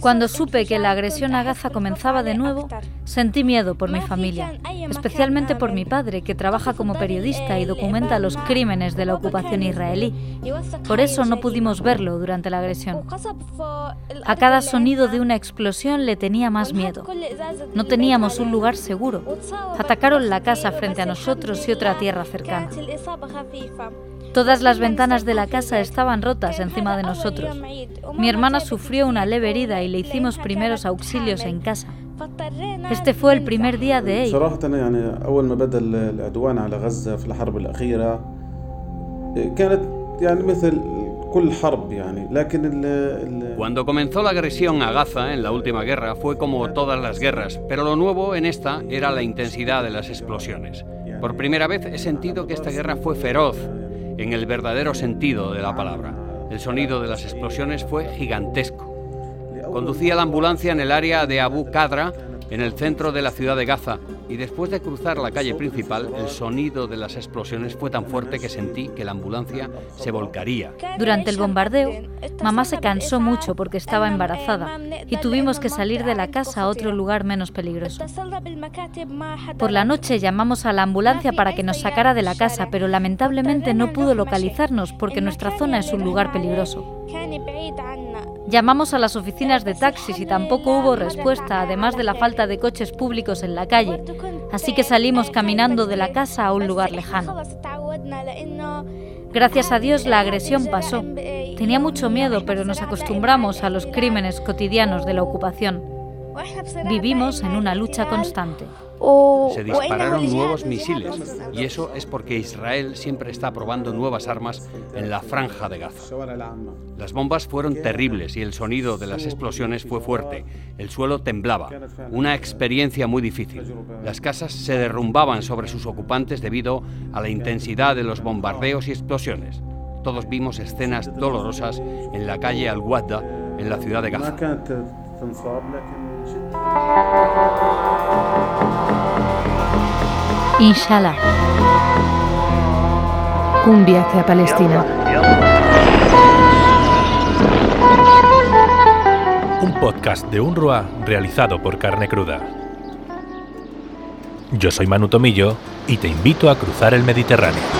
Cuando supe que la agresión a Gaza comenzaba de nuevo, sentí miedo por mi familia, especialmente por mi padre, que trabaja como periodista y documenta los crímenes de la ocupación israelí. Por eso no pudimos verlo durante la agresión. A cada sonido de una explosión le tenía más miedo. No teníamos un lugar seguro. Atacaron la casa frente a nosotros y otra tierra cercana. Todas las ventanas de la casa estaban rotas encima de nosotros. Mi hermana sufrió una leve herida y le hicimos primeros auxilios en casa. Este fue el primer día de ella. Cuando comenzó la agresión a Gaza en la última guerra fue como todas las guerras, pero lo nuevo en esta era la intensidad de las explosiones. Por primera vez he sentido que esta guerra fue feroz, en el verdadero sentido de la palabra. El sonido de las explosiones fue gigantesco. Conducía la ambulancia en el área de Abu Qadra, en el centro de la ciudad de Gaza, y después de cruzar la calle principal, el sonido de las explosiones fue tan fuerte que sentí que la ambulancia se volcaría. Durante el bombardeo, mamá se cansó mucho porque estaba embarazada y tuvimos que salir de la casa a otro lugar menos peligroso. Por la noche llamamos a la ambulancia para que nos sacara de la casa, pero lamentablemente no pudo localizarnos porque nuestra zona es un lugar peligroso. Llamamos a las oficinas de taxis y tampoco hubo respuesta, además de la falta de coches públicos en la calle. Así que salimos caminando de la casa a un lugar lejano. Gracias a Dios la agresión pasó. Tenía mucho miedo, pero nos acostumbramos a los crímenes cotidianos de la ocupación. Vivimos en una lucha constante. Se dispararon nuevos misiles y eso es porque Israel siempre está probando nuevas armas en la franja de Gaza. Las bombas fueron terribles y el sonido de las explosiones fue fuerte. El suelo temblaba, una experiencia muy difícil. Las casas se derrumbaban sobre sus ocupantes debido a la intensidad de los bombardeos y explosiones. Todos vimos escenas dolorosas en la calle Al-Wadda, en la ciudad de Gaza. Inshallah. Un viaje a Palestina. Un podcast de UNRWA realizado por Carne Cruda. Yo soy Manu Tomillo y te invito a cruzar el Mediterráneo.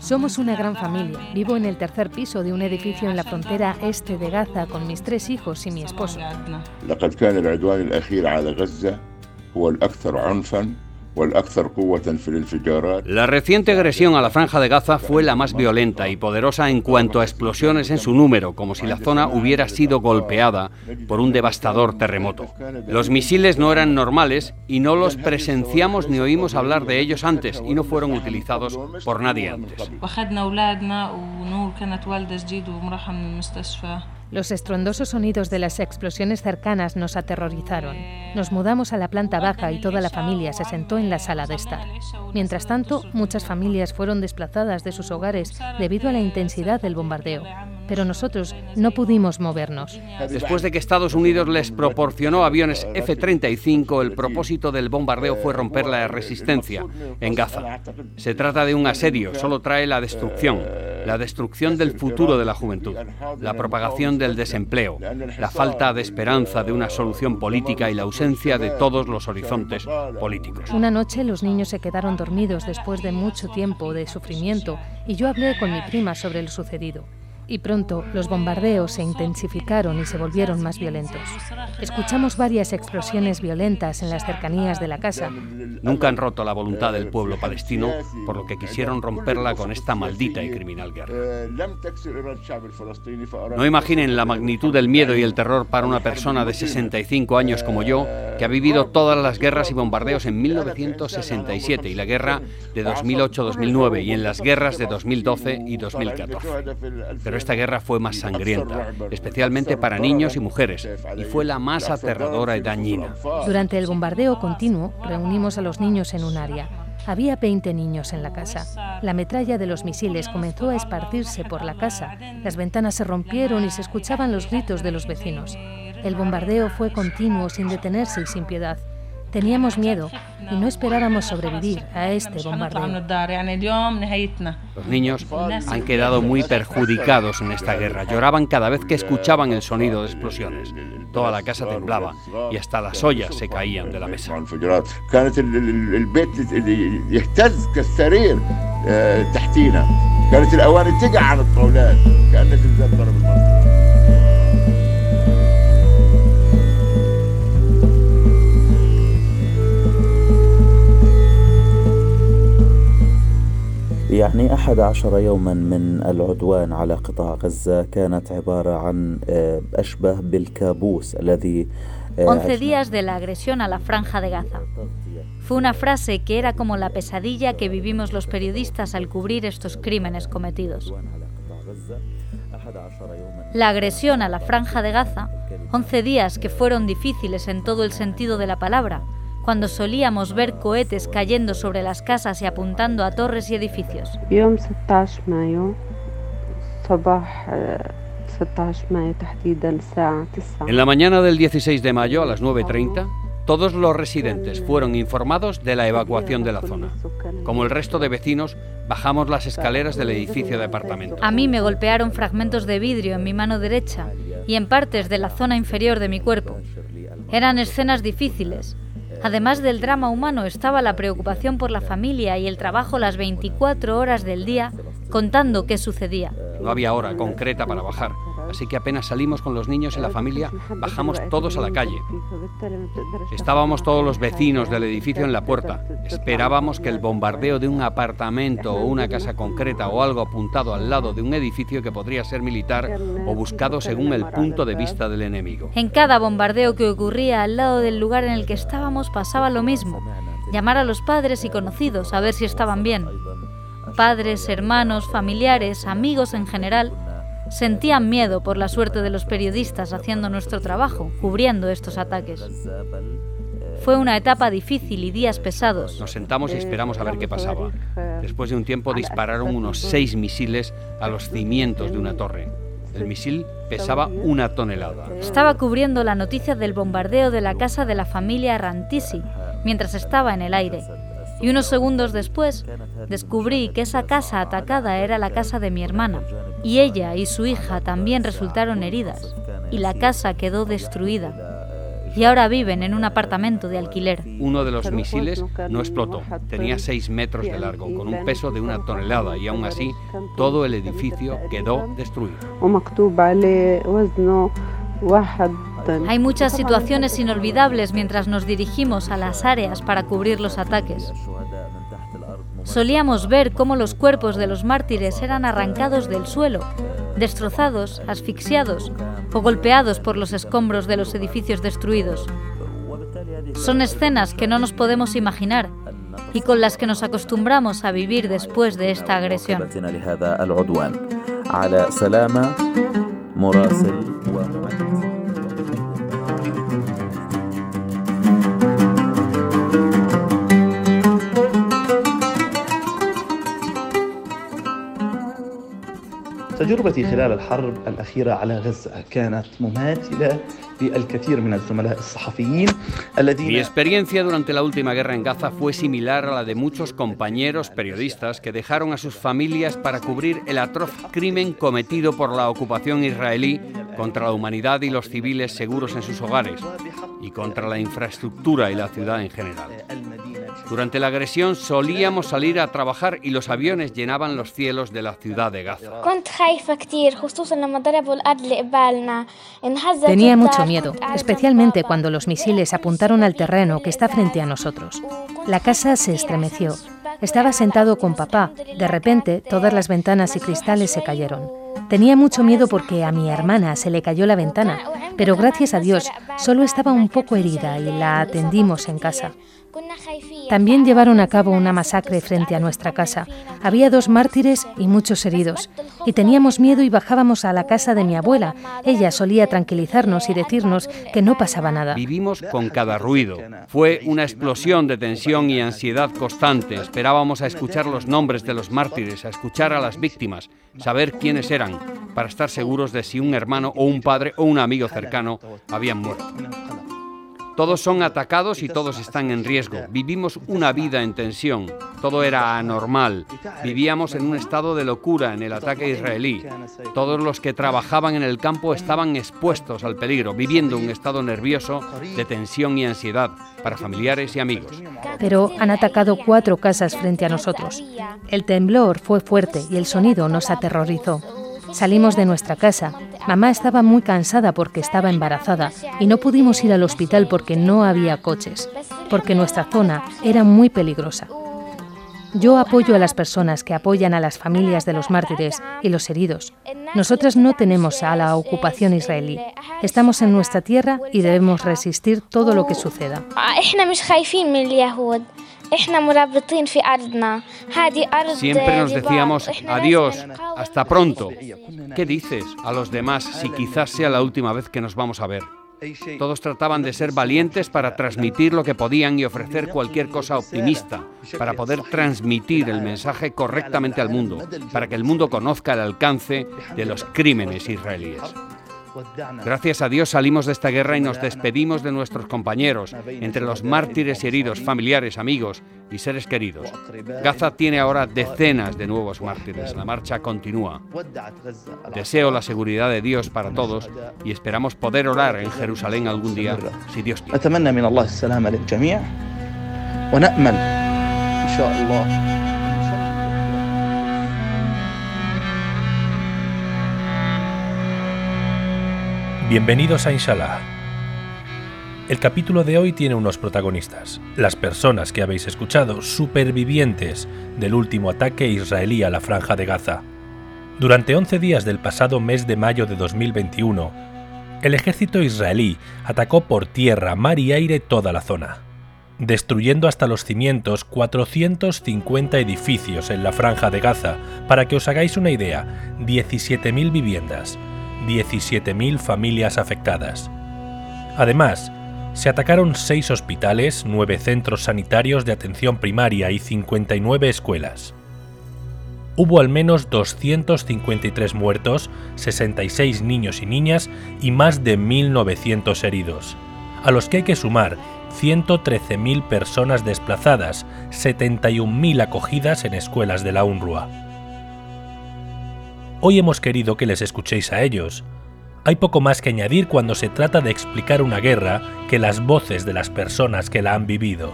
Somos una gran familia. Vivo en el tercer piso de un edificio en la frontera este de Gaza con mis tres hijos y mi esposo. La reciente agresión a la franja de Gaza fue la más violenta y poderosa en cuanto a explosiones en su número, como si la zona hubiera sido golpeada por un devastador terremoto. Los misiles no eran normales y no los presenciamos ni oímos hablar de ellos antes y no fueron utilizados por nadie antes. Los estruendosos sonidos de las explosiones cercanas nos aterrorizaron. Nos mudamos a la planta baja y toda la familia se sentó en la sala de estar. Mientras tanto, muchas familias fueron desplazadas de sus hogares debido a la intensidad del bombardeo pero nosotros no pudimos movernos. Después de que Estados Unidos les proporcionó aviones F-35, el propósito del bombardeo fue romper la resistencia en Gaza. Se trata de un asedio, solo trae la destrucción, la destrucción del futuro de la juventud, la propagación del desempleo, la falta de esperanza de una solución política y la ausencia de todos los horizontes políticos. Una noche los niños se quedaron dormidos después de mucho tiempo de sufrimiento y yo hablé con mi prima sobre lo sucedido y pronto los bombardeos se intensificaron y se volvieron más violentos. Escuchamos varias explosiones violentas en las cercanías de la casa. Nunca han roto la voluntad del pueblo palestino, por lo que quisieron romperla con esta maldita y criminal guerra. No imaginen la magnitud del miedo y el terror para una persona de 65 años como yo, que ha vivido todas las guerras y bombardeos en 1967 y la guerra de 2008-2009 y en las guerras de 2012 y 2014. Pero esta guerra fue más sangrienta, especialmente para niños y mujeres, y fue la más aterradora y dañina. Durante el bombardeo continuo, reunimos a los niños en un área. Había 20 niños en la casa. La metralla de los misiles comenzó a esparcirse por la casa. Las ventanas se rompieron y se escuchaban los gritos de los vecinos. El bombardeo fue continuo, sin detenerse y sin piedad. Teníamos miedo y no esperábamos sobrevivir a este bombardeo. Los niños han quedado muy perjudicados en esta guerra. Lloraban cada vez que escuchaban el sonido de explosiones. Toda la casa temblaba y hasta las ollas se caían de la mesa. يعني 11 يوما من العدوان على قطاع غزة كانت عبارة عن أشبه بالكابوس الذي 11 días de la agresión a la franja de Gaza. Fue una frase que era como la pesadilla que vivimos los periodistas al cubrir estos crímenes cometidos. La agresión a la franja de Gaza, 11 días que fueron difíciles en todo el sentido de la palabra, cuando solíamos ver cohetes cayendo sobre las casas y apuntando a torres y edificios. En la mañana del 16 de mayo a las 9.30, todos los residentes fueron informados de la evacuación de la zona. Como el resto de vecinos, bajamos las escaleras del edificio de apartamentos. A mí me golpearon fragmentos de vidrio en mi mano derecha y en partes de la zona inferior de mi cuerpo. Eran escenas difíciles, Además del drama humano estaba la preocupación por la familia y el trabajo las 24 horas del día contando qué sucedía. No había hora concreta para bajar, así que apenas salimos con los niños y la familia, bajamos todos a la calle. Estábamos todos los vecinos del edificio en la puerta. Esperábamos que el bombardeo de un apartamento o una casa concreta o algo apuntado al lado de un edificio que podría ser militar o buscado según el punto de vista del enemigo. En cada bombardeo que ocurría al lado del lugar en el que estábamos pasaba lo mismo. Llamar a los padres y conocidos a ver si estaban bien. Padres, hermanos, familiares, amigos en general sentían miedo por la suerte de los periodistas haciendo nuestro trabajo, cubriendo estos ataques. Fue una etapa difícil y días pesados. Nos sentamos y esperamos a ver qué pasaba. Después de un tiempo dispararon unos seis misiles a los cimientos de una torre. El misil pesaba una tonelada. Estaba cubriendo la noticia del bombardeo de la casa de la familia Rantisi mientras estaba en el aire. Y unos segundos después descubrí que esa casa atacada era la casa de mi hermana, y ella y su hija también resultaron heridas, y la casa quedó destruida. Y ahora viven en un apartamento de alquiler. Uno de los misiles no explotó. Tenía seis metros de largo, con un peso de una tonelada, y aún así todo el edificio quedó destruido. Hay muchas situaciones inolvidables mientras nos dirigimos a las áreas para cubrir los ataques. Solíamos ver cómo los cuerpos de los mártires eran arrancados del suelo, destrozados, asfixiados o golpeados por los escombros de los edificios destruidos. Son escenas que no nos podemos imaginar y con las que nos acostumbramos a vivir después de esta agresión. تجربتي خلال الحرب الأخيرة على غزة كانت مماثلة للكثير من الزملاء الصحفيين الذين Mi experiencia durante la última guerra en Gaza fue similar a la de muchos compañeros periodistas que dejaron a sus familias para cubrir el atroz crimen cometido por la ocupación israelí contra la humanidad y los civiles seguros en sus hogares y contra la infraestructura y la ciudad en general. Durante la agresión solíamos salir a trabajar y los aviones llenaban los cielos de la ciudad de Gaza. Tenía mucho miedo, especialmente cuando los misiles apuntaron al terreno que está frente a nosotros. La casa se estremeció. Estaba sentado con papá. De repente, todas las ventanas y cristales se cayeron. Tenía mucho miedo porque a mi hermana se le cayó la ventana, pero gracias a Dios solo estaba un poco herida y la atendimos en casa. También llevaron a cabo una masacre frente a nuestra casa. Había dos mártires y muchos heridos. Y teníamos miedo y bajábamos a la casa de mi abuela. Ella solía tranquilizarnos y decirnos que no pasaba nada. Vivimos con cada ruido. Fue una explosión de tensión y ansiedad constante. Esperábamos a escuchar los nombres de los mártires, a escuchar a las víctimas, saber quiénes eran, para estar seguros de si un hermano o un padre o un amigo cercano habían muerto. Todos son atacados y todos están en riesgo. Vivimos una vida en tensión. Todo era anormal. Vivíamos en un estado de locura en el ataque israelí. Todos los que trabajaban en el campo estaban expuestos al peligro, viviendo un estado nervioso de tensión y ansiedad para familiares y amigos. Pero han atacado cuatro casas frente a nosotros. El temblor fue fuerte y el sonido nos aterrorizó. Salimos de nuestra casa. Mamá estaba muy cansada porque estaba embarazada y no pudimos ir al hospital porque no había coches, porque nuestra zona era muy peligrosa. Yo apoyo a las personas que apoyan a las familias de los mártires y los heridos. Nosotras no tenemos a la ocupación israelí. Estamos en nuestra tierra y debemos resistir todo lo que suceda. Siempre nos decíamos adiós, hasta pronto. ¿Qué dices a los demás si quizás sea la última vez que nos vamos a ver? Todos trataban de ser valientes para transmitir lo que podían y ofrecer cualquier cosa optimista, para poder transmitir el mensaje correctamente al mundo, para que el mundo conozca el alcance de los crímenes israelíes. Gracias a Dios salimos de esta guerra y nos despedimos de nuestros compañeros, entre los mártires y heridos, familiares, amigos y seres queridos. Gaza tiene ahora decenas de nuevos mártires. La marcha continúa. Deseo la seguridad de Dios para todos y esperamos poder orar en Jerusalén algún día, si Dios quiere. Bienvenidos a Inshallah. El capítulo de hoy tiene unos protagonistas, las personas que habéis escuchado, supervivientes del último ataque israelí a la franja de Gaza. Durante 11 días del pasado mes de mayo de 2021, el ejército israelí atacó por tierra, mar y aire toda la zona, destruyendo hasta los cimientos 450 edificios en la franja de Gaza. Para que os hagáis una idea, 17.000 viviendas, 17.000 familias afectadas. Además, se atacaron seis hospitales, nueve centros sanitarios de atención primaria y 59 escuelas. Hubo al menos 253 muertos, 66 niños y niñas y más de 1.900 heridos, a los que hay que sumar 113.000 personas desplazadas, 71.000 acogidas en escuelas de la UNRWA. Hoy hemos querido que les escuchéis a ellos. Hay poco más que añadir cuando se trata de explicar una guerra que las voces de las personas que la han vivido.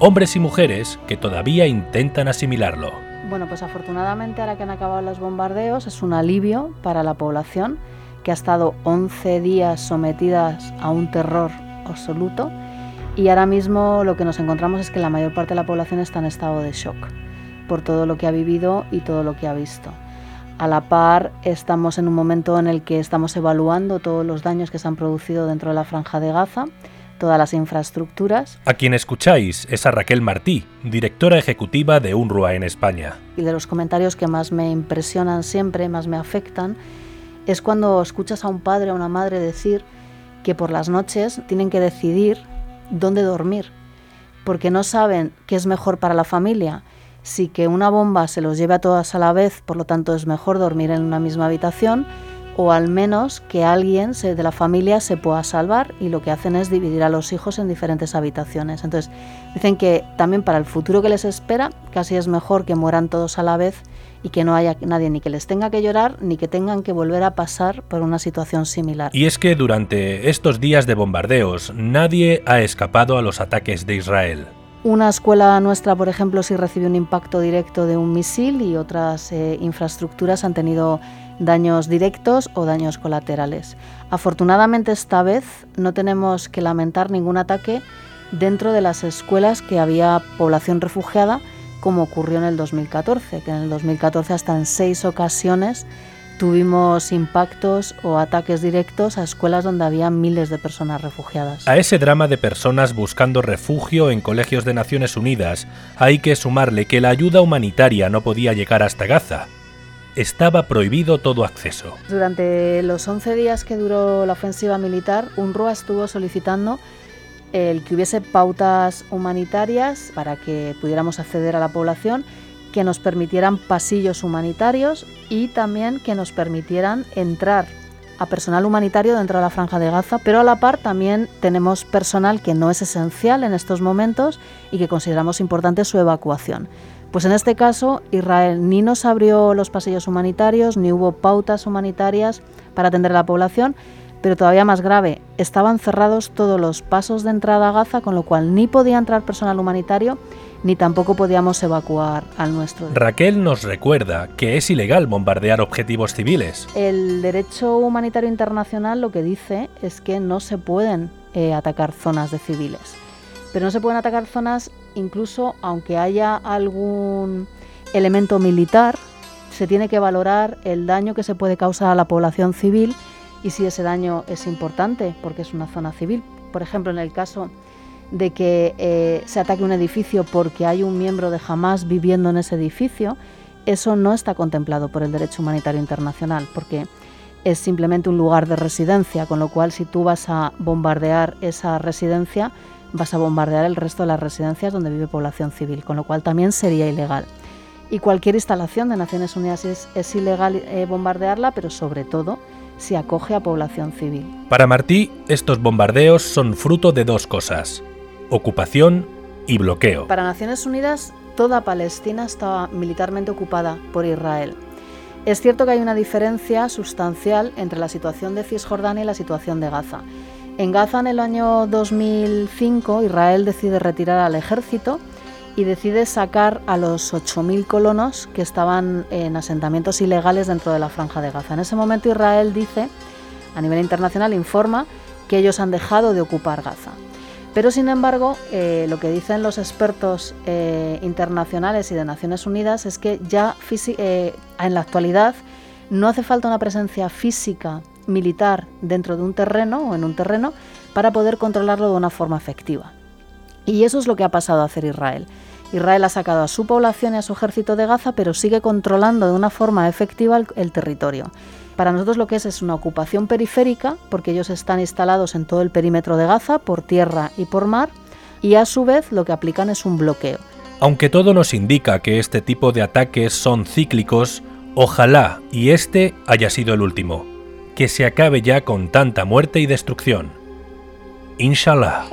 Hombres y mujeres que todavía intentan asimilarlo. Bueno, pues afortunadamente ahora que han acabado los bombardeos es un alivio para la población que ha estado 11 días sometidas a un terror absoluto y ahora mismo lo que nos encontramos es que la mayor parte de la población está en estado de shock por todo lo que ha vivido y todo lo que ha visto. A la par, estamos en un momento en el que estamos evaluando todos los daños que se han producido dentro de la franja de Gaza, todas las infraestructuras. A quien escucháis es a Raquel Martí, directora ejecutiva de UNRWA en España. Y de los comentarios que más me impresionan siempre, más me afectan, es cuando escuchas a un padre o una madre decir que por las noches tienen que decidir dónde dormir, porque no saben qué es mejor para la familia sí que una bomba se los lleve a todas a la vez, por lo tanto es mejor dormir en una misma habitación, o al menos que alguien de la familia se pueda salvar y lo que hacen es dividir a los hijos en diferentes habitaciones. Entonces dicen que también para el futuro que les espera casi es mejor que mueran todos a la vez y que no haya nadie ni que les tenga que llorar ni que tengan que volver a pasar por una situación similar. Y es que durante estos días de bombardeos nadie ha escapado a los ataques de Israel. Una escuela nuestra, por ejemplo, sí recibió un impacto directo de un misil y otras eh, infraestructuras han tenido daños directos o daños colaterales. Afortunadamente esta vez no tenemos que lamentar ningún ataque dentro de las escuelas que había población refugiada, como ocurrió en el 2014, que en el 2014 hasta en seis ocasiones tuvimos impactos o ataques directos a escuelas donde había miles de personas refugiadas. A ese drama de personas buscando refugio en colegios de Naciones Unidas hay que sumarle que la ayuda humanitaria no podía llegar hasta Gaza. Estaba prohibido todo acceso. Durante los 11 días que duró la ofensiva militar, UNRWA estuvo solicitando el que hubiese pautas humanitarias para que pudiéramos acceder a la población que nos permitieran pasillos humanitarios y también que nos permitieran entrar a personal humanitario dentro de la franja de Gaza, pero a la par también tenemos personal que no es esencial en estos momentos y que consideramos importante su evacuación. Pues en este caso Israel ni nos abrió los pasillos humanitarios, ni hubo pautas humanitarias para atender a la población, pero todavía más grave, estaban cerrados todos los pasos de entrada a Gaza, con lo cual ni podía entrar personal humanitario ni tampoco podíamos evacuar al nuestro. Raquel nos recuerda que es ilegal bombardear objetivos civiles. El derecho humanitario internacional lo que dice es que no se pueden eh, atacar zonas de civiles, pero no se pueden atacar zonas incluso aunque haya algún elemento militar, se tiene que valorar el daño que se puede causar a la población civil y si ese daño es importante porque es una zona civil. Por ejemplo, en el caso de que eh, se ataque un edificio porque hay un miembro de Hamas viviendo en ese edificio, eso no está contemplado por el derecho humanitario internacional, porque es simplemente un lugar de residencia, con lo cual si tú vas a bombardear esa residencia, vas a bombardear el resto de las residencias donde vive población civil, con lo cual también sería ilegal. Y cualquier instalación de Naciones Unidas es, ilegal eh, bombardearla, pero sobre todo si acoge a población civil. Para Martí, estos bombardeos son fruto de dos cosas ocupación y bloqueo. Para Naciones Unidas, toda Palestina estaba militarmente ocupada por Israel. Es cierto que hay una diferencia sustancial entre la situación de Cisjordania y la situación de Gaza. En Gaza en el año 2005 Israel decide retirar al ejército y decide sacar a los 8.000 colonos que estaban en asentamientos ilegales dentro de la franja de Gaza. En ese momento Israel dice, a nivel internacional, informa que ellos han dejado de ocupar Gaza. Pero sin embargo, eh, lo que dicen los expertos eh, internacionales y de Naciones Unidas es que ya eh, en la actualidad no hace falta una presencia física militar dentro de un terreno o en un terreno para poder controlarlo de una forma efectiva. Y eso es lo que ha pasado a hacer Israel. Israel ha sacado a su población y a su ejército de Gaza, pero sigue controlando de una forma efectiva el territorio. Para nosotros lo que es es una ocupación periférica, porque ellos están instalados en todo el perímetro de Gaza, por tierra y por mar, y a su vez lo que aplican es un bloqueo. Aunque todo nos indica que este tipo de ataques son cíclicos, ojalá y este haya sido el último, que se acabe ya con tanta muerte y destrucción. Inshallah.